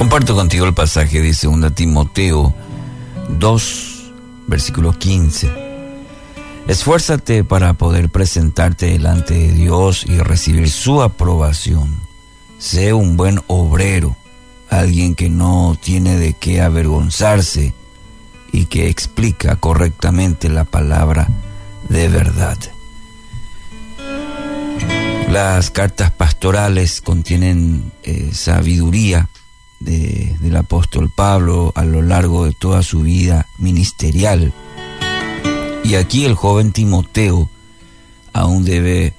Comparto contigo el pasaje de 2 Timoteo 2, versículo 15. Esfuérzate para poder presentarte delante de Dios y recibir su aprobación. Sé un buen obrero, alguien que no tiene de qué avergonzarse y que explica correctamente la palabra de verdad. Las cartas pastorales contienen eh, sabiduría del apóstol Pablo a lo largo de toda su vida ministerial. Y aquí el joven Timoteo aún debe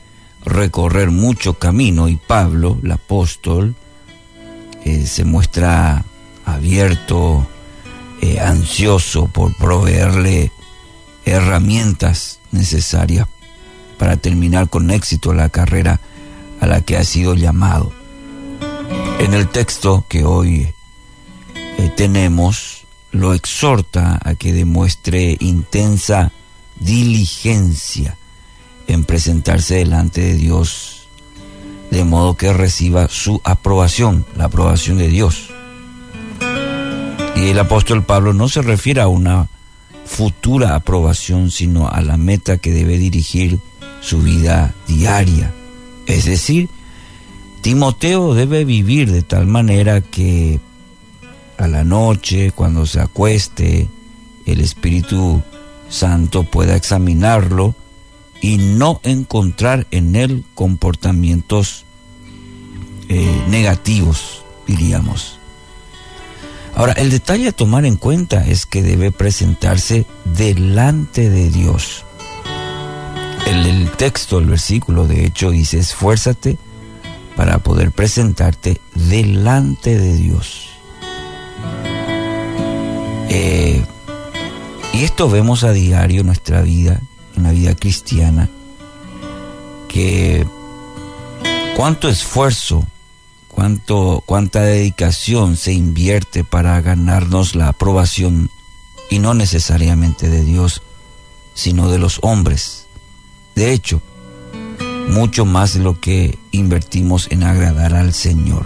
recorrer mucho camino y Pablo, el apóstol, eh, se muestra abierto, eh, ansioso por proveerle herramientas necesarias para terminar con éxito la carrera a la que ha sido llamado. En el texto que hoy eh, tenemos, lo exhorta a que demuestre intensa diligencia en presentarse delante de Dios, de modo que reciba su aprobación, la aprobación de Dios. Y el apóstol Pablo no se refiere a una futura aprobación, sino a la meta que debe dirigir su vida diaria. Es decir, Timoteo debe vivir de tal manera que a la noche, cuando se acueste, el Espíritu Santo pueda examinarlo y no encontrar en él comportamientos eh, negativos, diríamos. Ahora, el detalle a tomar en cuenta es que debe presentarse delante de Dios. El, el texto, el versículo, de hecho, dice, esfuérzate para poder presentarte delante de Dios. Eh, y esto vemos a diario en nuestra vida, en la vida cristiana, que cuánto esfuerzo, cuánto, cuánta dedicación se invierte para ganarnos la aprobación, y no necesariamente de Dios, sino de los hombres. De hecho, mucho más de lo que invertimos en agradar al Señor.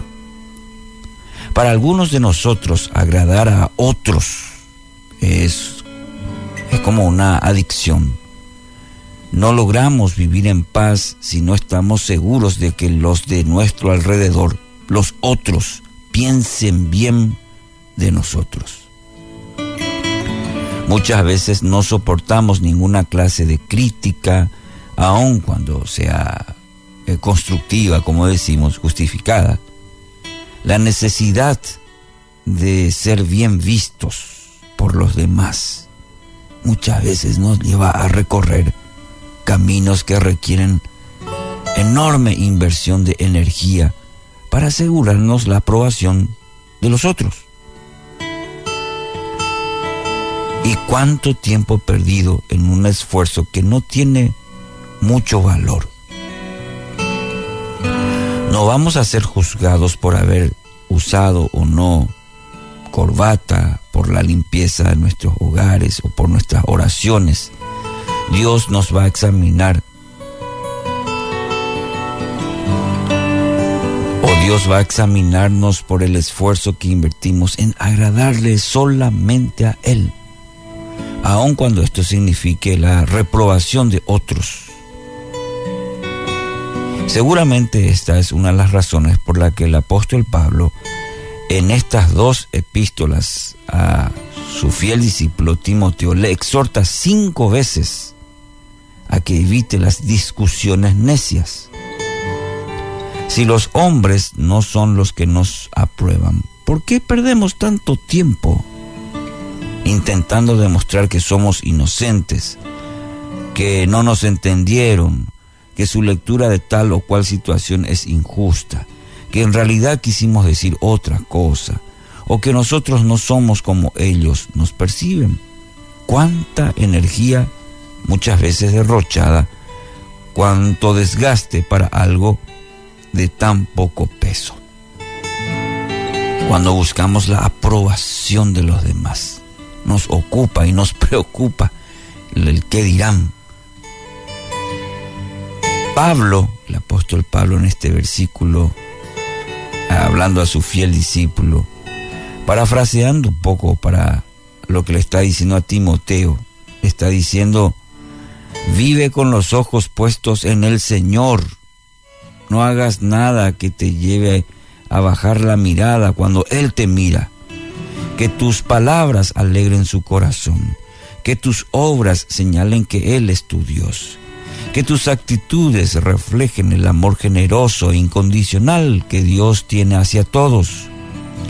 Para algunos de nosotros, agradar a otros es, es como una adicción. No logramos vivir en paz si no estamos seguros de que los de nuestro alrededor, los otros, piensen bien de nosotros. Muchas veces no soportamos ninguna clase de crítica, aun cuando sea eh, constructiva, como decimos, justificada, la necesidad de ser bien vistos por los demás muchas veces nos lleva a recorrer caminos que requieren enorme inversión de energía para asegurarnos la aprobación de los otros. ¿Y cuánto tiempo perdido en un esfuerzo que no tiene mucho valor. No vamos a ser juzgados por haber usado o no corbata, por la limpieza de nuestros hogares o por nuestras oraciones. Dios nos va a examinar. O Dios va a examinarnos por el esfuerzo que invertimos en agradarle solamente a Él, aun cuando esto signifique la reprobación de otros. Seguramente esta es una de las razones por la que el apóstol Pablo en estas dos epístolas a su fiel discípulo Timoteo le exhorta cinco veces a que evite las discusiones necias. Si los hombres no son los que nos aprueban, ¿por qué perdemos tanto tiempo intentando demostrar que somos inocentes, que no nos entendieron, que su lectura de tal o cual situación es injusta, que en realidad quisimos decir otra cosa, o que nosotros no somos como ellos nos perciben. Cuánta energía muchas veces derrochada, cuánto desgaste para algo de tan poco peso. Cuando buscamos la aprobación de los demás, nos ocupa y nos preocupa el que dirán, Pablo, el apóstol Pablo en este versículo, hablando a su fiel discípulo, Parafraseando un poco para lo que le está diciendo a Timoteo, está diciendo, vive con los ojos puestos en el Señor, no hagas nada que te lleve a bajar la mirada cuando Él te mira, que tus palabras alegren su corazón, que tus obras señalen que Él es tu Dios que tus actitudes reflejen el amor generoso e incondicional que Dios tiene hacia todos.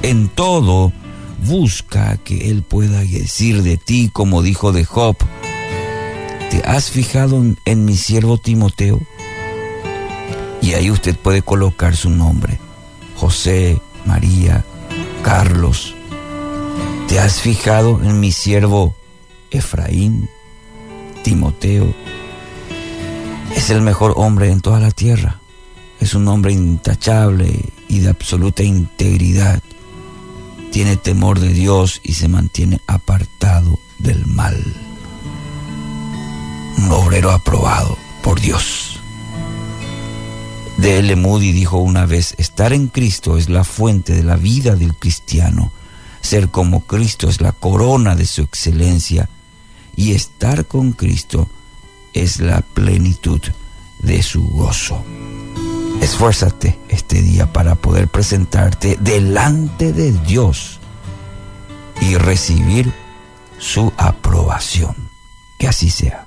En todo, busca que Él pueda decir de ti como dijo de Job. ¿Te has fijado en, mi siervo Timoteo? Y ahí usted puede colocar su nombre. José, María, Carlos. ¿Te has fijado en mi siervo Efraín, Timoteo? Es el mejor hombre en toda la tierra. Es un hombre intachable y de absoluta integridad. Tiene temor de Dios y se mantiene apartado del mal. Un obrero aprobado por Dios. D.L. Moody dijo una vez, estar en Cristo es la fuente de la vida del cristiano. Ser como Cristo es la corona de su excelencia. Y estar con Cristo es la plenitud de su gozo. Esfuérzate este día para poder presentarte delante de Dios y recibir su aprobación. Que así sea.